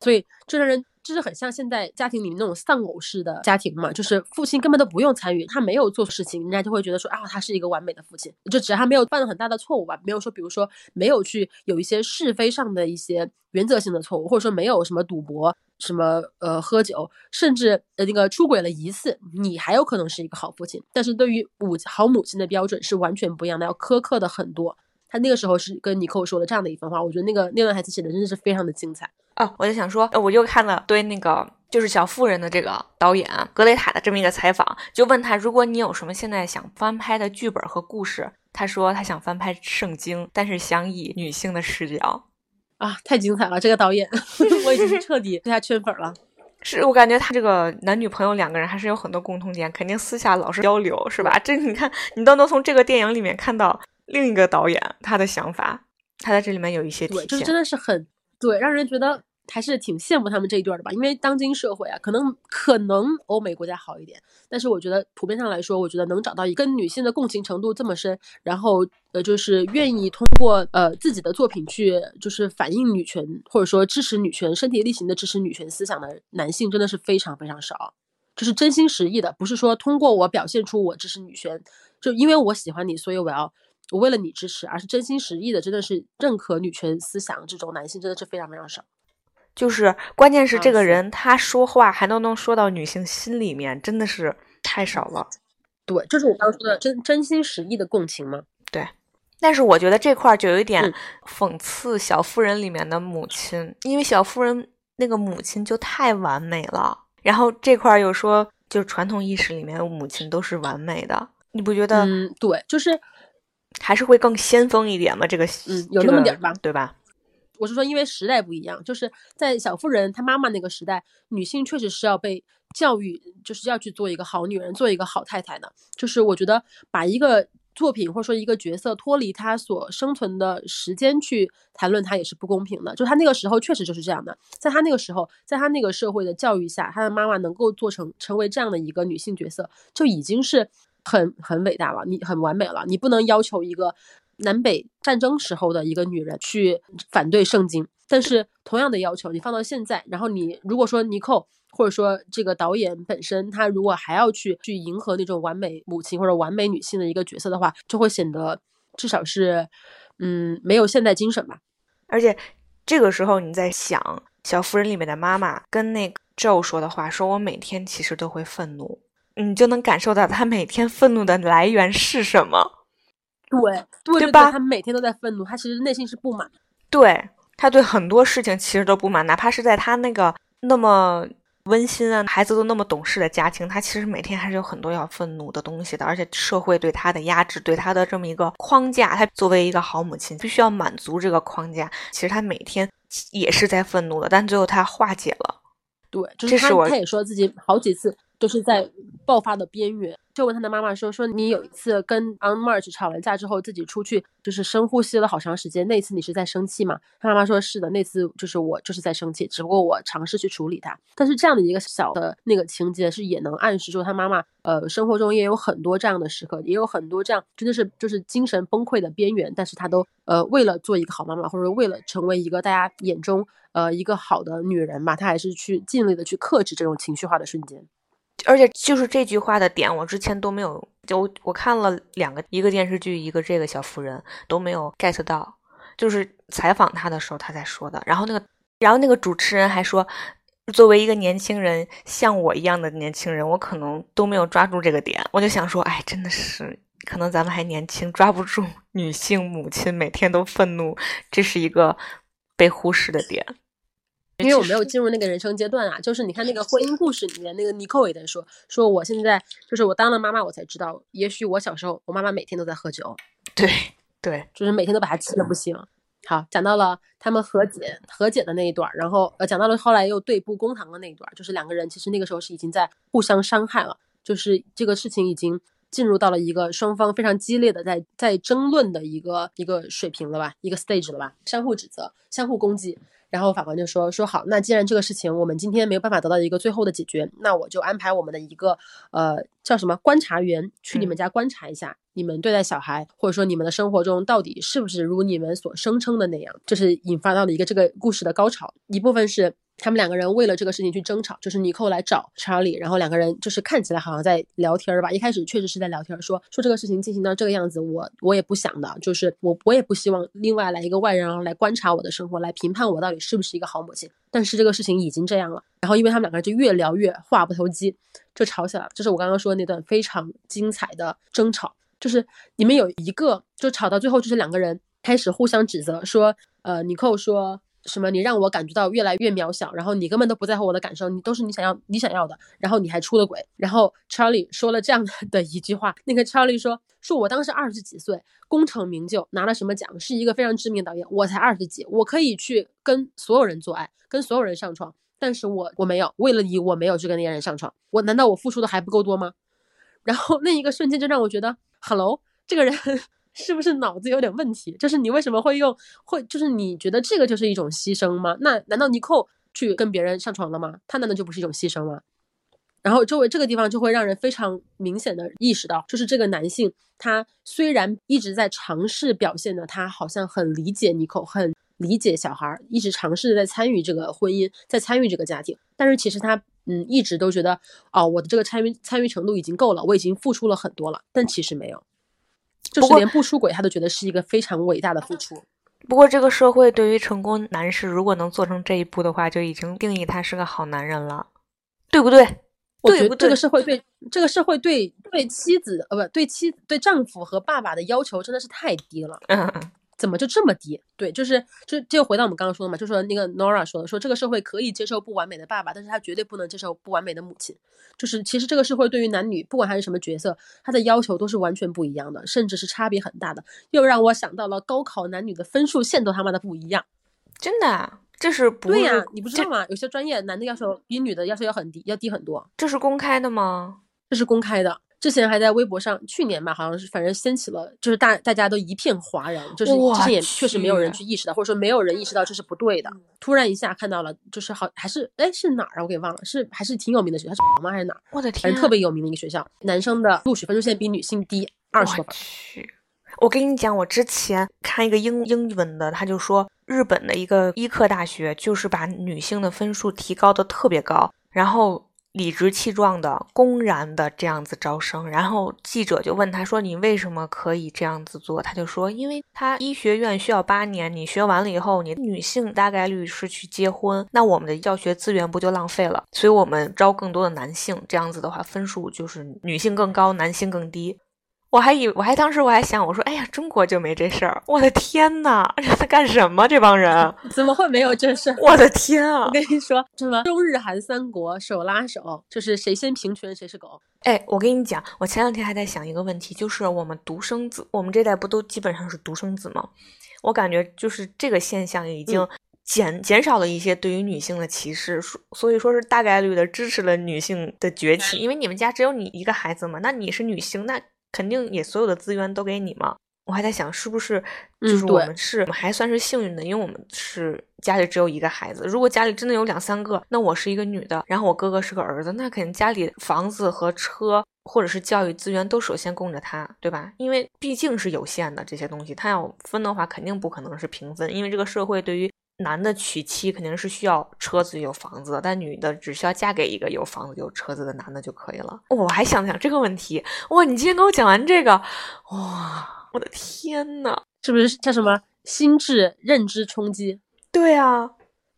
所以这让人。就是很像现在家庭里面那种丧偶式的家庭嘛，就是父亲根本都不用参与，他没有做事情，人家就会觉得说啊，他是一个完美的父亲。就只要他没有犯了很大的错误吧，没有说，比如说没有去有一些是非上的一些原则性的错误，或者说没有什么赌博、什么呃喝酒，甚至呃那个出轨了一次，你还有可能是一个好父亲。但是对于母好母亲的标准是完全不一样的，要苛刻的很多。他那个时候是跟尼克说的这样的一番话，我觉得那个那段台词写的真的是非常的精彩。
哦，我就想说，我又看了对那个就是《小妇人》的这个导演格雷塔的这么一个采访，就问他，如果你有什么现在想翻拍的剧本和故事，他说他想翻拍《圣经》，但是想以女性的视角。
啊，太精彩了！这个导演，我已经彻底对他圈粉了。
是我感觉他这个男女朋友两个人还是有很多共同点，肯定私下老是交流，是吧？这你看，你都能从这个电影里面看到另一个导演他的想法，他在这里面有一些体
现，就是真的是很对，让人觉得。还是挺羡慕他们这一对的吧，因为当今社会啊，可能可能欧美国家好一点，但是我觉得普遍上来说，我觉得能找到一个女性的共情程度这么深，然后呃，就是愿意通过呃自己的作品去就是反映女权或者说支持女权、身体力行的支持女权思想的男性，真的是非常非常少。就是真心实意的，不是说通过我表现出我支持女权，就因为我喜欢你，所以我要我为了你支持，而是真心实意的，真的是认可女权思想这种男性，真的是非常非常少。
就是关键是这个人他说话还能能说到女性心里面，真的是太少了。
对，就是我刚说的真真心实意的共情吗？
对。但是我觉得这块就有一点讽刺《小妇人》里面的母亲，因为小妇人那个母亲就太完美了，然后这块又说就是传统意识里面母亲都是完美的，你不觉得？
嗯，对，就是
还是会更先锋一点吗？这个
嗯，有那么点吧，
对吧？
我是说，因为时代不一样，就是在小妇人她妈妈那个时代，女性确实是要被教育，就是要去做一个好女人，做一个好太太的。就是我觉得把一个作品或者说一个角色脱离她所生存的时间去谈论她也是不公平的。就她那个时候确实就是这样的，在她那个时候，在她那个社会的教育下，她的妈妈能够做成成为这样的一个女性角色，就已经是很很伟大了，你很完美了。你不能要求一个。南北战争时候的一个女人去反对圣经，但是同样的要求你放到现在，然后你如果说尼寇或者说这个导演本身，他如果还要去去迎合那种完美母亲或者完美女性的一个角色的话，就会显得至少是嗯没有现代精神吧。
而且这个时候你在想《小妇人》里面的妈妈跟那个 Joe 说的话，说我每天其实都会愤怒，你就能感受到她每天愤怒的来源是什么。
对对
对吧？
他每天都在愤怒，他其实内心是不满。
对他对很多事情其实都不满，哪怕是在他那个那么温馨啊、孩子都那么懂事的家庭，他其实每天还是有很多要愤怒的东西的。而且社会对他的压制，对他的这么一个框架，他作为一个好母亲，必须要满足这个框架。其实他每天也是在愤怒的，但最后他化解了。
对，就是他，他也说自己好几次都是在爆发的边缘。就问他的妈妈说：“说你有一次跟 On March 吵完架之后，自己出去就是深呼吸了好长时间。那次你是在生气吗？”他妈妈说：“是的，那次就是我就是在生气，只不过我尝试去处理它。但是这样的一个小的那个情节是也能暗示说他妈妈呃生活中也有很多这样的时刻，也有很多这样真的是就是精神崩溃的边缘，但是他都呃为了做一个好妈妈，或者说为了成为一个大家眼中呃一个好的女人吧，他还是去尽力的去克制这种情绪化的瞬间。”
而且就是这句话的点，我之前都没有，就我看了两个，一个电视剧，一个这个小妇人，都没有 get 到。就是采访他的时候，他才说的。然后那个，然后那个主持人还说，作为一个年轻人，像我一样的年轻人，我可能都没有抓住这个点。我就想说，哎，真的是，可能咱们还年轻，抓不住女性母亲每天都愤怒，这是一个被忽视的点。
因为我没有进入那个人生阶段啊，就是你看那个婚姻故事里面，那个尼寇也在说，说我现在就是我当了妈妈，我才知道，也许我小时候我妈妈每天都在喝酒，
对对，
就是每天都把她气的不行。好，讲到了他们和解和解的那一段，然后呃讲到了后来又对簿公堂的那一段，就是两个人其实那个时候是已经在互相伤害了，就是这个事情已经进入到了一个双方非常激烈的在在争论的一个一个水平了吧，一个 stage 了吧，相互指责，相互攻击。然后法官就说说好，那既然这个事情我们今天没有办法得到一个最后的解决，那我就安排我们的一个呃叫什么观察员去你们家观察一下，你们对待小孩或者说你们的生活中到底是不是如你们所声称的那样，这是引发到了一个这个故事的高潮。一部分是。他们两个人为了这个事情去争吵，就是尼寇来找查理，然后两个人就是看起来好像在聊天儿吧。一开始确实是在聊天，说说这个事情进行到这个样子，我我也不想的，就是我我也不希望另外来一个外人来观察我的生活，来评判我到底是不是一个好母亲。但是这个事情已经这样了，然后因为他们两个人就越聊越话不投机，就吵起来了。就是我刚刚说那段非常精彩的争吵，就是你们有一个就吵到最后，就是两个人开始互相指责，说呃尼寇说。什么？你让我感觉到越来越渺小，然后你根本都不在乎我的感受，你都是你想要你想要的，然后你还出了轨。然后 Charlie 说了这样的一句话，那个 Charlie 说：“说我当时二十几岁，功成名就，拿了什么奖，是一个非常知名导演。我才二十几，我可以去跟所有人做爱，跟所有人上床，但是我我没有，为了你，我没有去跟那些人上床。我难道我付出的还不够多吗？”然后那一个瞬间就让我觉得，Hello，这个人。是不是脑子有点问题？就是你为什么会用会？就是你觉得这个就是一种牺牲吗？那难道尼寇去跟别人上床了吗？他难道就不是一种牺牲吗？然后周围这个地方就会让人非常明显的意识到，就是这个男性他虽然一直在尝试表现的他好像很理解尼寇，很理解小孩，一直尝试着在参与这个婚姻，在参与这个家庭，但是其实他嗯一直都觉得哦，我的这个参与参与程度已经够了，我已经付出了很多了，但其实没有。就是连不出轨，他都觉得是一个非常伟大的付出。
不过，这个社会对于成功男士，如果能做成这一步的话，就已经定义他是个好男人了，对不对？
我觉得这个社会对这个社会对对妻子呃不对妻对丈夫和爸爸的要求真的是太低了。怎么就这么低？对，就是就就回到我们刚刚说的嘛，就说那个 Nora 说的，说这个社会可以接受不完美的爸爸，但是他绝对不能接受不完美的母亲。就是其实这个社会对于男女，不管他是什么角色，他的要求都是完全不一样的，甚至是差别很大的。又让我想到了高考男女的分数线都他妈的不一样，
真的，这是不
对呀？你不知道吗？有些专业男的要求比女的要求要很低，要低很多。
这是公开的吗？
这是公开的。之前还在微博上，去年吧，好像是，反正掀起了，就是大大家都一片哗然，就是之前也确实没有人去意识到，或者说没有人意识到这是不对的。突然一下看到了，就是好还是哎是哪儿啊？我给忘了，是还是挺有名的学校，是吗？还是哪儿？
我的天，
反正特别有名的一个学校，男生的录取分数线比女性低二十多分。
去，我跟你讲，我之前看一个英英文的，他就说日本的一个医科大学就是把女性的分数提高的特别高，然后。理直气壮的、公然的这样子招生，然后记者就问他说：“你为什么可以这样子做？”他就说：“因为他医学院需要八年，你学完了以后，你女性大概率是去结婚，那我们的教学资源不就浪费了？所以我们招更多的男性，这样子的话分数就是女性更高，男性更低。”我还以我还当时我还想我说哎呀中国就没这事儿我的天呐 这在干什么这帮人？
怎么会没有这事儿
我的天啊？
我跟你说什么中日韩三国手拉手就是谁先平权谁是狗。
哎我跟你讲我前两天还在想一个问题就是我们独生子我们这代不都基本上是独生子吗？我感觉就是这个现象已经减减少了一些对于女性的歧视所所以说是大概率的支持了女性的崛起因为你们家只有你一个孩子嘛那你是女性那。肯定也所有的资源都给你嘛？我还在想是不是就是我们是我们还算是幸运的，因为我们是家里只有一个孩子。如果家里真的有两三个，那我是一个女的，然后我哥哥是个儿子，那肯定家里房子和车或者是教育资源都首先供着他，对吧？因为毕竟是有限的这些东西，他要分的话，肯定不可能是平分，因为这个社会对于。男的娶妻肯定是需要车子有房子的，但女的只需要嫁给一个有房子有车子的男的就可以了。我还想想这个问题，哇！你今天跟我讲完这个，哇！我的天呐，
是不是叫什么心智认知冲击？
对啊，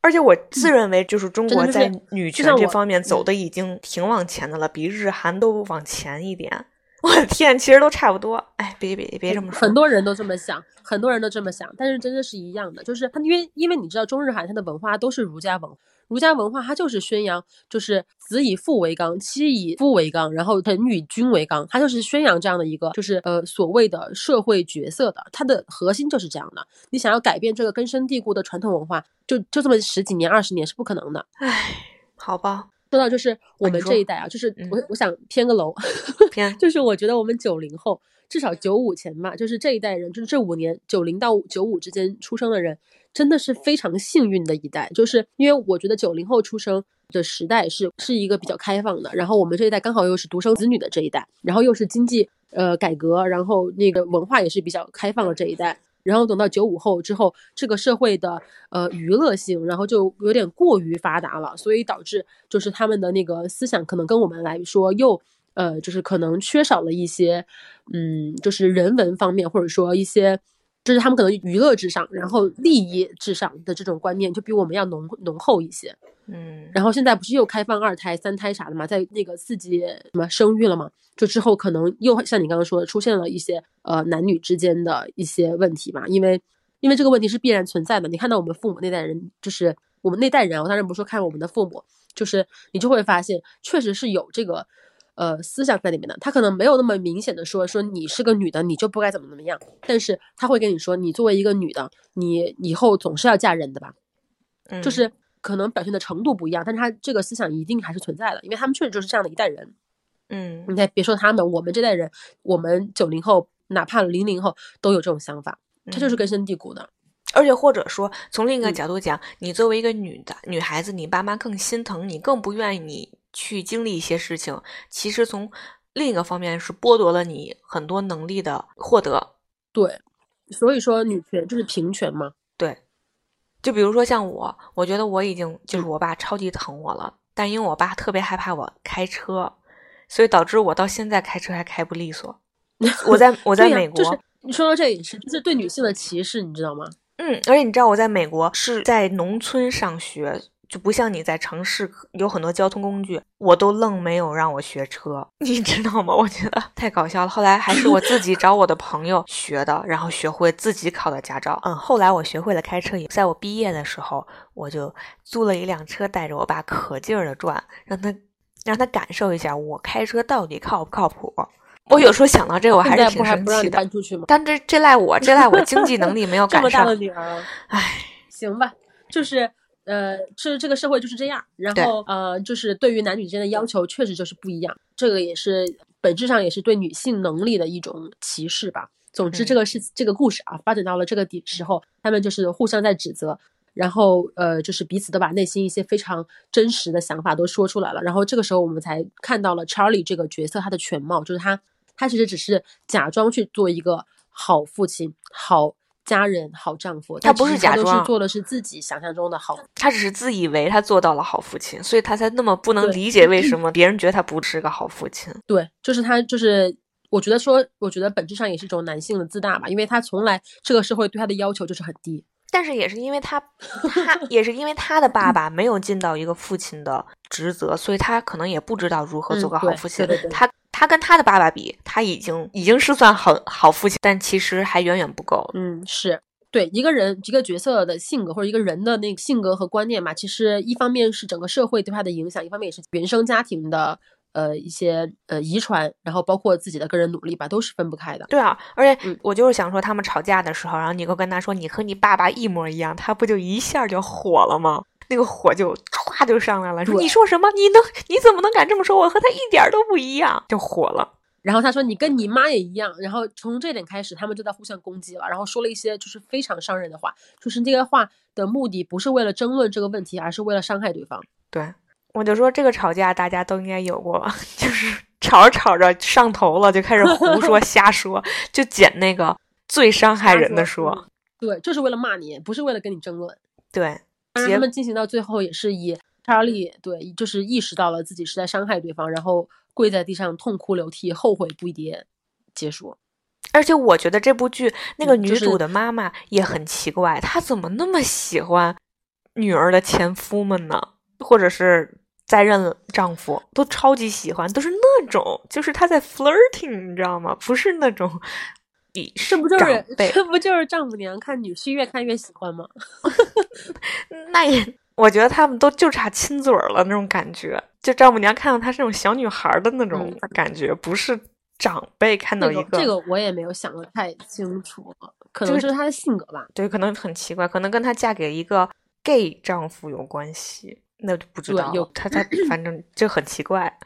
而且我自认为就是中国在女权这方面走的已经挺往前的了，比日韩都往前一点。我的天，其实都差不多。哎，别别别这么说，
很多人都这么想，很多人都这么想，但是真的是一样的，就是他因为因为你知道中日韩它的文化都是儒家文，儒家文化它就是宣扬就是子以父为纲，妻以夫为纲，然后臣与君为纲，它就是宣扬这样的一个就是呃所谓的社会角色的，它的核心就是这样的。你想要改变这个根深蒂固的传统文化，就就这么十几年二十年是不可能的。
唉，好吧。
说到就是我们这一代啊，就是
嗯
我我想偏个楼，
偏
就是我觉得我们九零后，至少九五前嘛，就是这一代人，就是这五年九零到九五之间出生的人，真的是非常幸运的一代。就是因为我觉得九零后出生的时代是是一个比较开放的，然后我们这一代刚好又是独生子女的这一代，然后又是经济呃改革，然后那个文化也是比较开放的这一代。然后等到九五后之后，这个社会的呃娱乐性，然后就有点过于发达了，所以导致就是他们的那个思想可能跟我们来说又呃就是可能缺少了一些嗯就是人文方面或者说一些就是他们可能娱乐至上，然后利益至上的这种观念就比我们要浓浓厚一些。
嗯，
然后现在不是又开放二胎、三胎啥的嘛，在那个四级什么生育了嘛，就之后可能又像你刚刚说的，出现了一些呃男女之间的一些问题嘛，因为因为这个问题是必然存在的。你看到我们父母那代人，就是我们那代人啊，我当然不是说看我们的父母，就是你就会发现，确实是有这个呃思想在里面的。他可能没有那么明显的说说你是个女的，你就不该怎么怎么样，但是他会跟你说，你作为一个女的，你以后总是要嫁人的吧。
嗯
就是可能表现的程度不一样，但是他这个思想一定还是存在的，因为他们确实就是这样的一代人。
嗯
你再别说他们，我们这代人，我们九零后，哪怕零零后都有这种想法，他就是
嗯
根深蒂固的。
而且或者说，从另一个
嗯
角度讲，你作为一个女的女孩子，你爸妈更心疼你，更不愿意你去经历一些事情。其实从另一个方面是剥夺了你很多能力的获得。
对，所以说女权就是平权嘛。
对，就比如说像我，我觉得我已经
嗯
就是我爸超级疼我了，但因为我爸特别害怕我开车，所以导致我到现在开车还开不利索。我在我在美国，
就是你说到这也是，就是对女性的歧视，你知道吗？
嗯，而且你知道我在美国是在农村上学，就不像你在城市有很多交通工具，我都愣没有让我学车，你知道吗？我觉得太搞笑了。后来还是我自己找我的朋友学的，然后学会自己考的驾照。嗯，后来我学会了开车，也在我毕业的时候，我就租了一辆车，带着我爸可劲儿的转，让他让他感受一下我开车到底靠不靠谱。我有时候想到这个，我还
在
是挺
不还不让你
生气的。
搬出去吗？
但这这赖我，这赖我经济能力没有赶 上
这么大的。女儿，
唉，
行吧，就是呃，这这个社会就是这样。然后呃，就是对于男女之间的要求确实就是不一样，这个也是本质上也是对女性能力的一种歧视吧。总之，
嗯
这个是、这个故事啊，发展到了这个底时候，他们就是互相在指责。然后，呃，就是彼此都把内心一些非常真实的想法都说出来了。然后这个时候，我们才看到了 Charlie 这个角色他的全貌，就是他，他其实只是假装去做一个好父亲、好家人、好丈夫，
他不是假装
是做的是自己想象中的好。
他只是自以为他做到了好父亲，所以他才那么不能理解为什么别人觉得他不是个好父亲。
对，就是他，就是我觉得说，我觉得本质上也是一种男性的自大吧，因为他从来这个社会对他的要求就是很低。
但是也是因为他，他也是因为他的爸爸没有尽到一个父亲的职责，所以他可能也不知道如何做个好父亲。
对对对
他他跟他的爸爸比，他已经已经是算很好父亲，但其实还远远不够。
嗯，是对一个人一个角色的性格或者一个人的那个性格和观念嘛，其实一方面是整个社会对他的影响，一方面也是原生家庭的呃一些呃遗传，然后包括自己的个人努力吧，都是分不开的。
对啊，而且
嗯
我就是想说，他们吵架的时候，然后尼克跟他说：“你和你爸爸一模一样。”他不就一下就火了吗？那个火就歘就上来了，说：“你说什么？你能你怎么能敢这么说？我和他一点都不一样。”就火了。
然后他说你跟你妈也一样，然后从这点开始，他们就在互相攻击了，然后说了一些就是非常伤人的话，就是这个话的目的不是为了争论这个问题，而是为了伤害对方。
对，我就说这个吵架大家都应该有过，就是吵着吵着上头了，就开始胡说 瞎说，就捡那个最伤害人的说。
嗯对，就是为了骂你，不是为了跟你争论。
对，
当然，他们进行到最后也是以查理对，就是意识到了自己是在伤害对方，然后跪在地上痛哭流涕，后悔不迭结束。
而且我觉得这部剧那个女主的妈妈也很奇怪，她怎么那么喜欢女儿的前夫们呢？或者是在任丈夫，都超级喜欢，都是那种就是她在 flirting，你知道吗？不是那种。以
这不就是这不就是丈母娘看女婿越看越喜欢吗？
那也，我觉得他们都就差亲嘴儿了那种感觉。就丈母娘看到她是那种小女孩儿的那种
嗯
感觉，不是长辈看到一
这个这个我也没有想的太清楚，可
就是
能是她的性格吧。
对，可能很奇怪，可能跟她嫁给一个 gay 丈夫有关系。那就不知道
对有
他他 反正就很奇怪，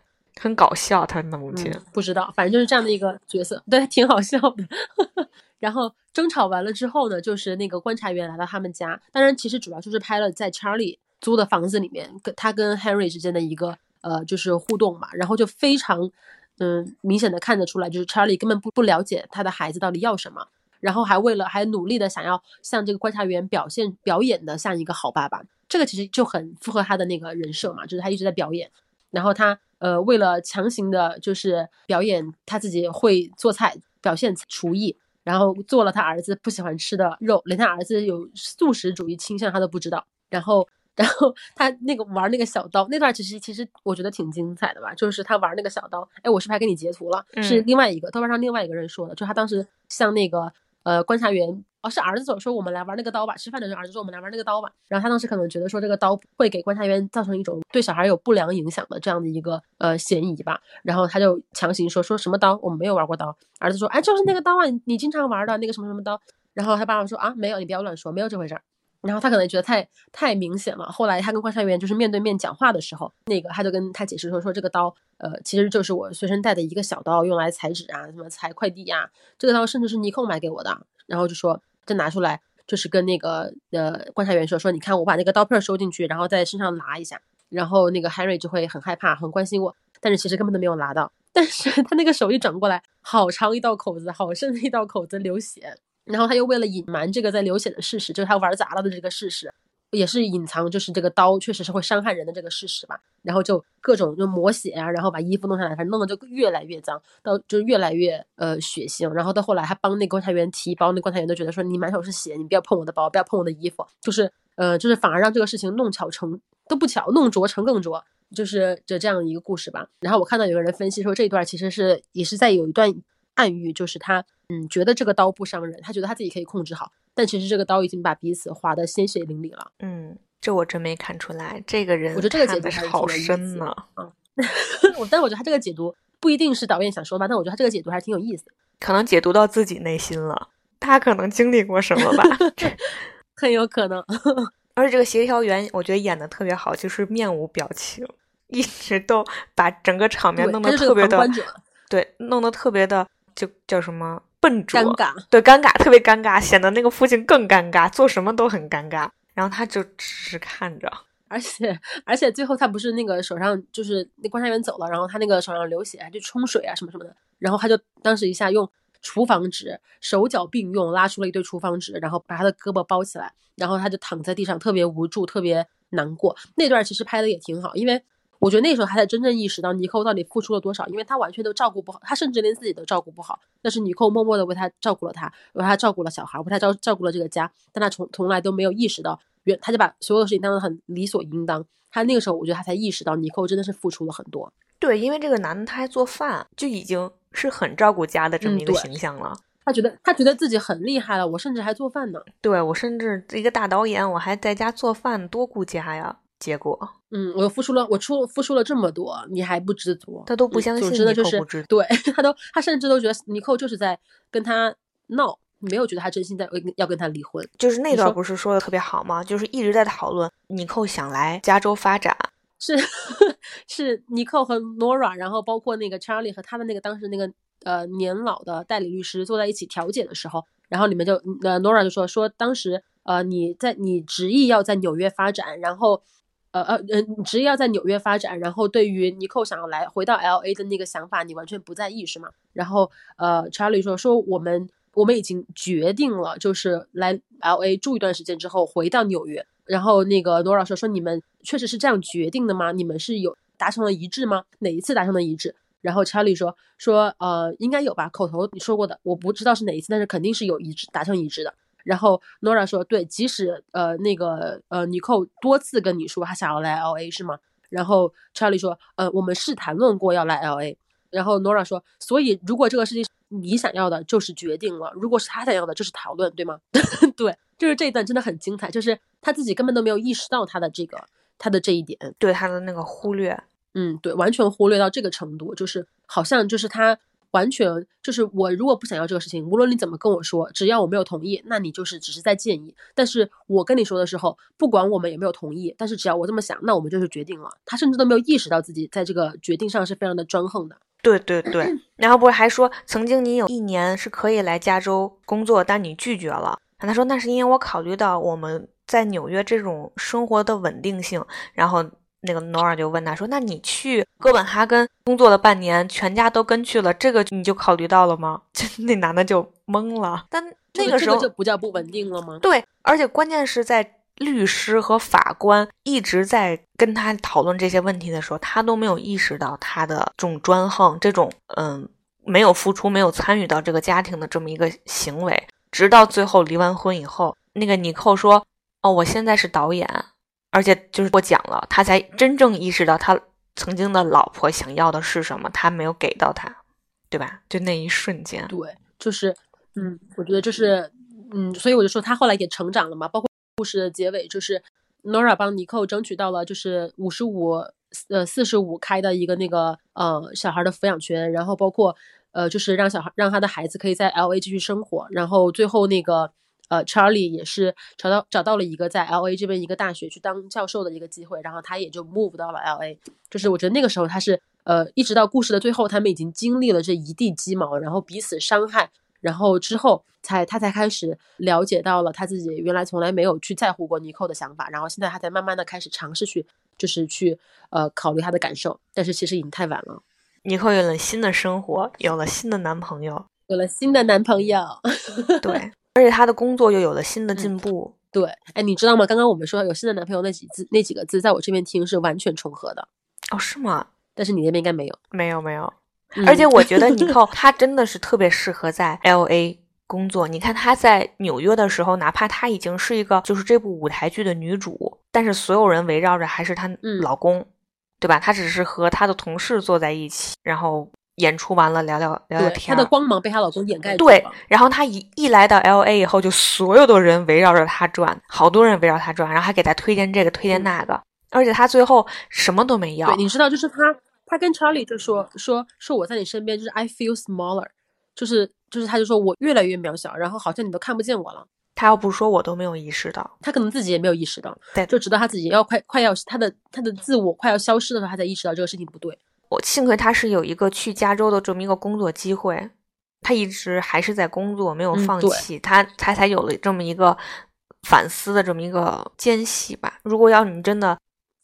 很搞笑，他的母亲。
嗯，不知道，反正就是这样的一个角色，对，挺好笑的。然后争吵完了之后呢，就是那个观察员来到他们家，当然其实主要就是拍了在 Charlie 租的房子里面，跟他跟 Henry 之间的一个呃就是互动嘛，然后就非常嗯明显的看得出来，就是 Charlie 根本不不了解他的孩子到底要什么，然后还为了还努力的想要向这个观察员表现表演的像一个好爸爸，这个其实就很符合他的那个人设嘛，就是他一直在表演，然后他呃为了强行的就是表演他自己会做菜，表现厨艺，然后做了他儿子不喜欢吃的肉，连他儿子有素食主义倾向他都不知道，然后。然后他那个玩那个小刀那段，其实其实我觉得挺精彩的吧，就是他玩那个小刀，哎，我是不是还给你截图了？是
嗯
另外一个豆瓣上另外一个人说的，就他当时向那个呃观察员，是儿子走说我们来玩那个刀吧，吃饭的时候儿子说我们来玩那个刀吧，然后他当时可能觉得说这个刀会给观察员造成一种对小孩有不良影响的这样的一个呃嫌疑吧，然后他就强行说说什么刀，我们没有玩过刀，儿子说哎就是那个刀啊，你经常玩的那个什么什么刀，然后他爸爸说啊没有，你不要乱说，没有这回事儿。然后他可能觉得太太明显了。后来他跟观察员就是面对面讲话的时候，那个他就跟他解释说说这个刀，呃，其实就是我随身带的一个小刀，用来裁纸啊，什么裁快递呀、这个刀甚至是尼寇买给我的。然后就说就拿出来，就是跟那个呃观察员说说，你看我把那个刀片收进去，然后在身上拿一下，然后那个 Henry 就会很害怕，很关心我，但是其实根本都没有拿到。但是他那个手一转过来，好长一道口子，好深的一道口子，流血。然后他又为了隐瞒这个在流血的事实，就是他玩砸了的这个事实，也是隐藏就是这个刀确实是会伤害人的这个事实吧。然后就各种就抹血啊，然后把衣服弄下来，反正弄得就越来越脏，到就越来越呃血腥。然后到后来，他帮那观察员提包，那观察员都觉得说你满手是血，你不要碰我的包，不要碰我的衣服，就是呃就是反而让这个事情弄巧成都不巧，弄拙成更拙。就是这这样一个故事吧。然后我看到有个人分析说，这一段其实是也是在有一段暗喻，就是他嗯觉得这个刀不伤人，他觉得他自己可以控制好，但其实这个刀已经把彼此划得鲜血淋漓了。
嗯，这我真没看出来，这个人
我觉得这个解读是好
深呢。
我但是我觉得他这个解读不一定是导演想说吧，但我觉得他这个解读还是挺有意思的，
可能解读到自己内心了，他可能经历过什么吧。
很有可能。
而且这个协调员，我觉得演的特别好，就是面无表情，一直都把整个场面，弄得特别的对，弄得特别的就叫什么笨拙，
尴尬。
对，尴尬，特别尴尬，显得那个父亲更尴尬，做什么都很尴尬。然后他就只是看着，
而且而且最后他不是那个手上就是那观察员走了，然后他那个手上流血，还去冲水啊什么什么的，然后他就当时一下用厨房纸手脚并用拉出了一堆厨房纸，然后把他的胳膊包起来，然后他就躺在地上特别无助，特别难过。那段其实拍的也挺好，因为我觉得那时候他才真正意识到尼寇到底付出了多少，因为他完全都照顾不好，他甚至连自己都照顾不好。但是尼寇默默的为他照顾了他，为他照顾了小孩，为他照照顾了这个家，但他从从来都没有意识到，原他就把所有的事情当得很理所应当。他那个时候，我觉得他才意识到尼寇真的是付出了很多。
对，因为这个男的他还做饭，就已经是很照顾家的这么一个形象了。
他觉得他觉得自己很厉害了，我甚至还做饭呢。
对我甚至一个大导演，我还在家做饭，多顾家呀。结果
嗯，我付出了，我出付出了这么多，你还不知足？
他都不相信
真的就是
尼寇不知足
对 他都他甚至都觉得尼寇就是在跟他闹，没有觉得他真心在要跟他离婚。
就是那段不是说的特别好吗？就是一直在讨论尼寇想来加州发展，
是 是尼寇和 Nora，然后包括那个 Charlie 和他的那个当时那个呃年老的代理律师坐在一起调解的时候，然后你们就呃 Nora 就说说当时呃你在你执意要在纽约发展，然后呃呃呃你执意要在纽约发展，然后对于尼寇想要来回到 L A 的那个想法你完全不在意是吗？然后呃 Charlie 说说我们我们已经决定了，就是来 L A 住一段时间之后回到纽约。然后那个 Nora 说说你们确实是这样决定的吗？你们是有达成了一致吗？哪一次达成了一致？然后 Charlie 说说呃应该有吧，口头你说过的，我不知道是哪一次，但是肯定是有一致达成一致的。然后 Nora 说对，即使呃那个呃尼寇多次跟你说他想要来 L A 是吗？然后 Charlie 说呃我们是谈论过要来 L A。然后 Nora 说，所以如果这个事情你想要的，就是决定了；如果是他想要的，就是讨论，对吗？对，就是这一段真的很精彩，就是他自己根本都没有意识到他的这个他的这一点，
对他的那个忽略，
嗯，对，完全忽略到这个程度，就是好像就是他完全就是我如果不想要这个事情，无论你怎么跟我说，只要我没有同意，那你就是只是在建议。但是我跟你说的时候，不管我们有没有同意，但是只要我这么想，那我们就是决定了。他甚至都没有意识到自己在这个决定上是非常的专横的。
对对对，然后不是还说曾经你有一年是可以来加州工作，但你拒绝了。他说那是因为我考虑到我们在纽约这种生活的稳定性，然后。那个 Nora 就问他说：“那你去哥本哈根工作了半年，全家都跟去了，这个你就考虑到了吗？”就那男的就懵了。但那个时候
就不叫不稳定了吗？
对，而且关键是在律师和法官一直在跟他讨论这些问题的时候，他都没有意识到他的这种专横，这种嗯没有付出、没有参与到这个家庭的这么一个行为。直到最后离完婚以后，那个尼寇说：“哦，我现在是导演。”而且就是我讲了，他才真正意识到他曾经的老婆想要的是什么，他没有给到他，对吧？就那一瞬间，
对，就是，嗯，我觉得就是，嗯，所以我就说他后来也成长了嘛。包括故事的结尾，就是 Nora 帮尼寇争取到了就是五十五呃四十五开的一个那个呃小孩的抚养权，然后包括呃就是让小孩让他的孩子可以在 L A 继续生活，然后最后那个。呃，Charlie 也是找到找到了一个在 L A 这边一个大学去当教授的一个机会，然后他也就 move 到了 L A。就是我觉得那个时候他是呃，一直到故事的最后，他们已经经历了这一地鸡毛，然后彼此伤害，然后之后才他才开始了解到了他自己原来从来没有去在乎过尼寇的想法，然后现在他才慢慢的开始尝试去就是去呃考虑他的感受，但是其实已经太晚了。
尼寇有了新的生活，有了新的男朋友，
有了新的男朋友，
对。而且他的工作又有了新的进步，
对，哎，你知道吗？刚刚我们说有新的男朋友那几字那几个字，在我这边听是完全重合的，
哦，是吗？
但是你那边应该没有，
没有，没有。而且我觉得尼寇他真的是特别适合在 L A 工作。你看他在纽约的时候，哪怕他已经是一个就是这部舞台剧的女主，但是所有人围绕着还是她老公，对吧？她只是和她的同事坐在一起，然后。演出完了，聊聊聊聊天。
她的光芒被她老公掩盖
对，然后她一一来到 L A 以后，就所有的人围绕着她转，好多人围绕她转，然后还给她推荐这个推荐那个，而且她最后什么都没要。
对，你知道，就是她，她跟 Charlie 就说说说我在你身边，就是 I feel smaller，就是就是她就说我越来越渺小，然后好像你都看不见我了。
她要不说，我都没有意识到。
她可能自己也没有意识到，
对，
就直到她自己要快快要她的她的自我快要消失的时候，她才意识到这个事情不对。
我幸亏他是有一个去加州的这么一个工作机会，他一直还是在工作，没有放弃，他他才有了这么一个反思的这么一个间隙吧。如果要你真的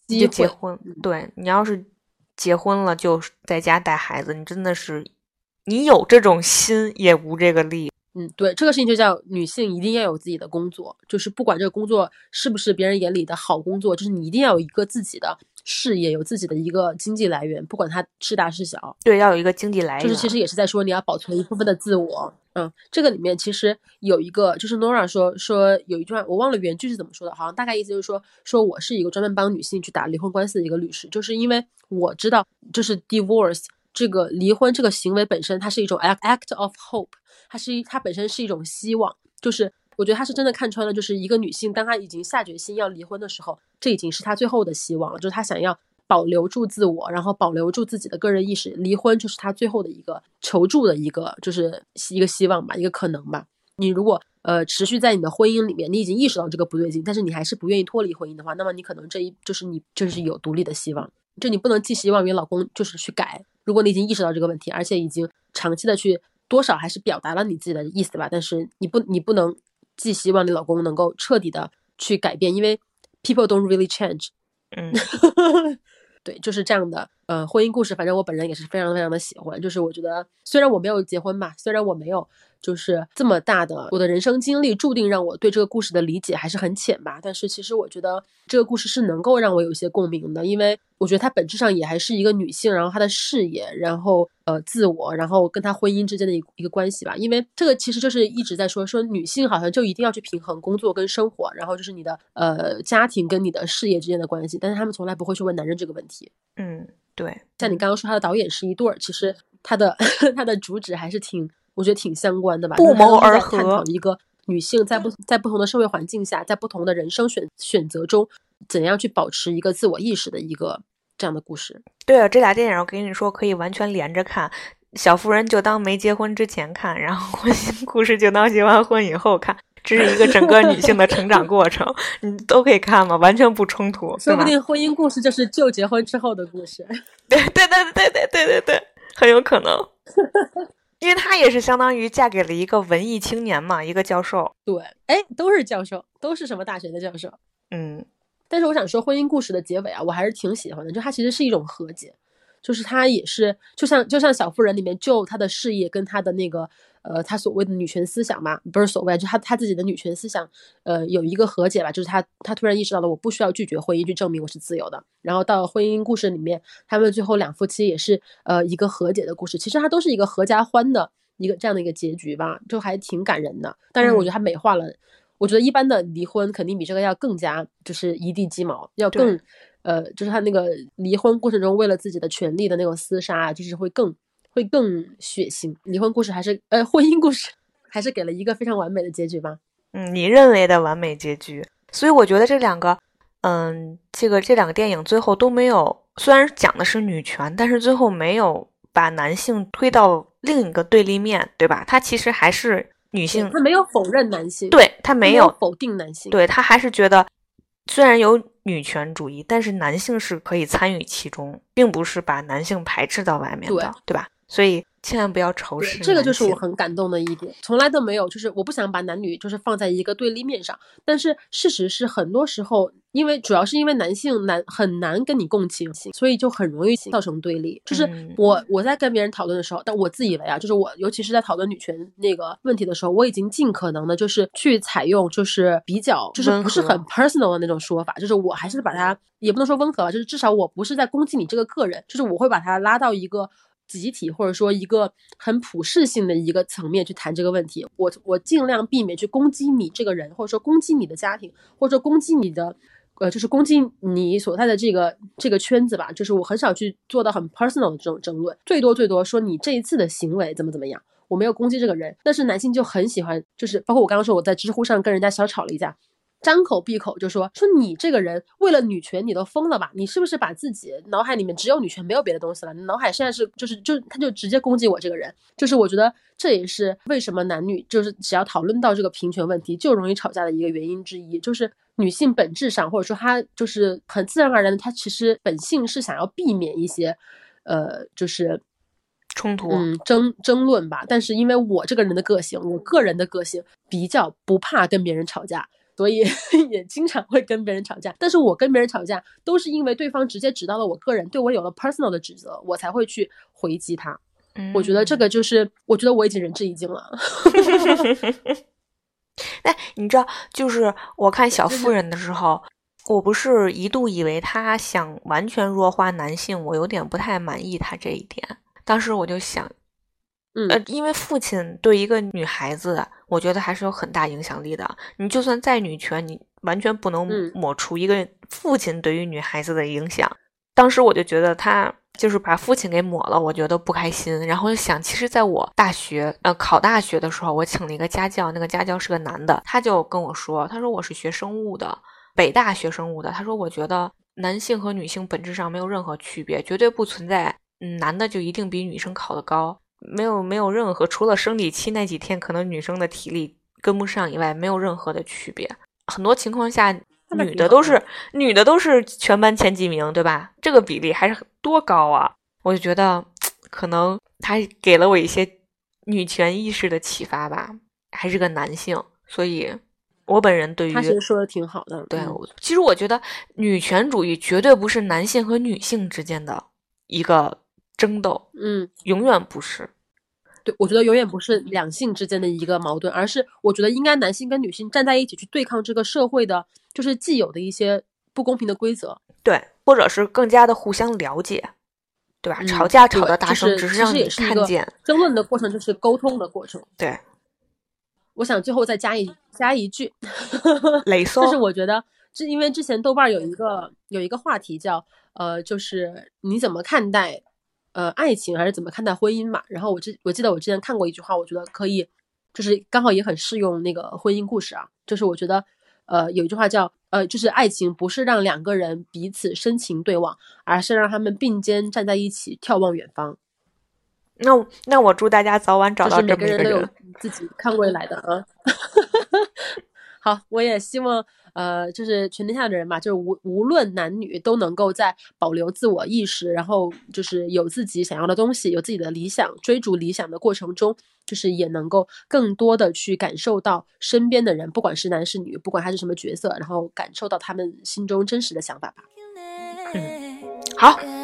就结婚，对你要是结婚了就在家带孩子，你真的是你有这种心也无这个力。
嗯，对，这个事情就叫女性一定要有自己的工作，就是不管这个工作是不是别人眼里的好工作，就是你一定要有一个自己的。事业有自己的一个经济来源，不管它是大是小，
对，要有一个经济来源，
就是其实也是在说你要保存一部分的自我。嗯，这个里面其实有一个，就是 Nora 说说有一句话，我忘了原句是怎么说的，好像大概意思就是说，说我是一个专门帮女性去打离婚官司的一个律师，就是因为我知道，就是 divorce 这个离婚这个行为本身，它是一种 act of hope，它是一它本身是一种希望，就是。我觉得他是真的看穿了，就是一个女性，当她已经下决心要离婚的时候，这已经是她最后的希望了。就是她想要保留住自我，然后保留住自己的个人意识，离婚就是她最后的一个求助的一个，就是一个希望吧，一个可能吧。你如果呃持续在你的婚姻里面，你已经意识到这个不对劲，但是你还是不愿意脱离婚姻的话，那么你可能这一就是你就是有独立的希望。就你不能寄希望于老公，就是去改。如果你已经意识到这个问题，而且已经长期的去多少还是表达了你自己的意思吧，但是你不你不能。寄希望你老公能够彻底的去改变，因为 people don't really change。
嗯，
对，就是这样的。呃，婚姻故事，反正我本人也是非常非常的喜欢。就是我觉得，虽然我没有结婚吧，虽然我没有。就是这么大的我的人生经历，注定让我对这个故事的理解还是很浅吧。但是其实我觉得这个故事是能够让我有一些共鸣的，因为我觉得它本质上也还是一个女性，然后她的事业，然后呃自我，然后跟她婚姻之间的一一个关系吧。因为这个其实就是一直在说说女性好像就一定要去平衡工作跟生活，然后就是你的呃家庭跟你的事业之间的关系，但是他们从来不会去问男人这个问题。
嗯，对，
像你刚刚说他的导演是一对儿，其实他的 他的主旨还是挺。我觉得挺相关的吧，
不谋而合。
探讨一个女性在不在不同的社会环境下，在不同的人生选选择中，怎样去保持一个自我意识的一个这样的故事。
对啊，这俩电影我跟你说可以完全连着看。小妇人就当没结婚之前看，然后婚姻故事就当结完婚以后看。这是一个整个女性的成长过程，你都可以看嘛，完全不冲突。
说不定婚姻故事就是就结婚之后的故事。
对对对对对对对对，很有可能。因为她也是相当于嫁给了一个文艺青年嘛，一个教授。
对，哎，都是教授，都是什么大学的教授。
嗯，
但是我想说，婚姻故事的结尾啊，我还是挺喜欢的，就它其实是一种和解，就是他也是就像就像小妇人里面，就他的事业跟他的那个。呃，他所谓的女权思想嘛，不是所谓，就他他自己的女权思想，呃，有一个和解吧，就是他他突然意识到了，我不需要拒绝婚姻去证明我是自由的。然后到婚姻故事里面，他们最后两夫妻也是呃一个和解的故事，其实它都是一个合家欢的一个这样的一个结局吧，就还挺感人的。当然，我觉得他美化了，我觉得一般的离婚肯定比这个要更加就是一地鸡毛，要更呃，就是他那个离婚过程中为了自己的权利的那种厮杀，就是会更。会更血腥，离婚故事还是呃婚姻故事，还是给了一个非常完美的结局吧？
嗯，你认为的完美结局。所以我觉得这两个，嗯，这个这两个电影最后都没有，虽然讲的是女权，但是最后没有把男性推到另一个对立面，对吧？他其实还是女性，
他没有否认男性，
对他没
有否定男性，
对他还是觉得虽然有女权主义，但是男性是可以参与其中，并不是把男性排斥到外面的，对吧？所以千万不要仇视，
这个就是我很感动的一点，从来都没有，就是我不想把男女就是放在一个对立面上，但是事实是很多时候，因为主要是因为男性难很难跟你共情，所以就很容易造成对立。就是我我在跟别人讨论的时候，但我自以为啊，就是我尤其是在讨论女权那个问题的时候，我已经尽可能的就是去采用就是比较就是不是很 personal 的那种说法，就是我还是把它也不能说温和吧，就是至少我不是在攻击你这个个人，就是我会把它拉到一个。集体或者说一个很普世性的一个层面去谈这个问题，我我尽量避免去攻击你这个人，或者说攻击你的家庭，或者说攻击你的，呃，就是攻击你所在的这个这个圈子吧。就是我很少去做到很 personal 的这种争论，最多最多说你这一次的行为怎么怎么样，我没有攻击这个人。但是男性就很喜欢，就是包括我刚刚说我在知乎上跟人家小吵了一架。张口闭口就说说你这个人为了女权你都疯了吧？你是不是把自己脑海里面只有女权没有别的东西了？你脑海现在是就是就他就直接攻击我这个人，就是我觉得这也是为什么男女就是只要讨论到这个平权问题就容易吵架的一个原因之一，就是女性本质上或者说她就是很自然而然的，她其实本性是想要避免一些呃就是
冲突
嗯争争论吧。但是因为我这个人的个性，我个人的个性比较不怕跟别人吵架。所以 也经常会跟别人吵架，但是我跟别人吵架都是因为对方直接指到了我个人，对我有了 personal 的指责，我才会去回击他。我觉得这个就是，我觉得我已经仁至义尽了。
哎，你知道，就是我看小妇人的时候，我不是一度以为他想完全弱化男性，我有点不太满意他这一点。当时我就想。
呃，
因为父亲对一个女孩子，我觉得还是有很大影响力的。你就算再女权，你完全不能抹除一个父亲对于女孩子的影响。当时我就觉得他就是把父亲给抹了，我觉得不开心。然后就想，其实在我大学呃考大学的时候，我请了一个家教，那个家教是个男的，他就跟我说，他说我是学生物的，北大学生物的。他说我觉得男性和女性本质上没有任何区别，绝对不存在，嗯，男的就一定比女生考得高。没有没有任何，除了生理期那几天可能女生的体力跟不上以外，没有任何的区别。很多情况下，女的都是女的都是全班前几名，对吧？这个比例还是多高啊！我就觉得，可能他给了我一些女权意识的启发吧。还是个男性，所以我本人对于
他其实说的挺好的。
对，其实我觉得女权主义绝对不是男性和女性之间的一个。争斗，
嗯，
永远不是。
对，我觉得永远不是两性之间的一个矛盾，而是我觉得应该男性跟女性站在一起去对抗这个社会的，就是既有的一些不公平的规则。
对，或者是更加的互相了解，对吧？吵架吵得大声，只
是
让你看见。
争论的过程就是沟通的过程。
对，
我想最后再加一加一句，
雷松，
就是我觉得，这因为之前豆瓣有一个有一个话题叫呃，就是你怎么看待？呃，爱情还是怎么看待婚姻嘛？然后我之我记得我之前看过一句话，我觉得可以，就是刚好也很适用那个婚姻故事啊。就是我觉得，呃，有一句话叫，呃，就是爱情不是让两个人彼此深情对望，而是让他们并肩站在一起眺望远方。
那那我祝大家早晚找到
每
这么一个
个人都有。自己看未来的啊。好，我也希望，呃，就是全天下的人嘛，就是无无论男女都能够在保留自我意识，然后就是有自己想要的东西，有自己的理想，追逐理想的过程中，就是也能够更多的去感受到身边的人，不管是男是女，不管他是什么角色，然后感受到他们心中真实的想法吧。
好，